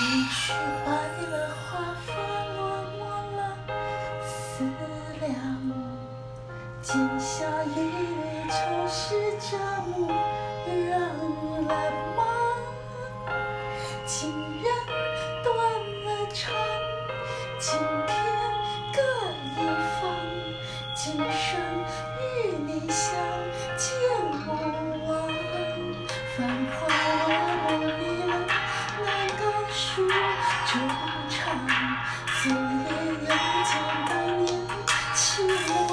一曲白了华发，落寞了思量。剪下一缕愁湿枕幕，让了吗。情人断了肠，弃我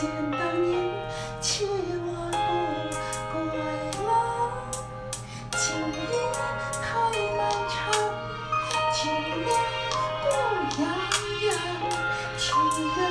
想当年弃我不归郎夜太漫长情人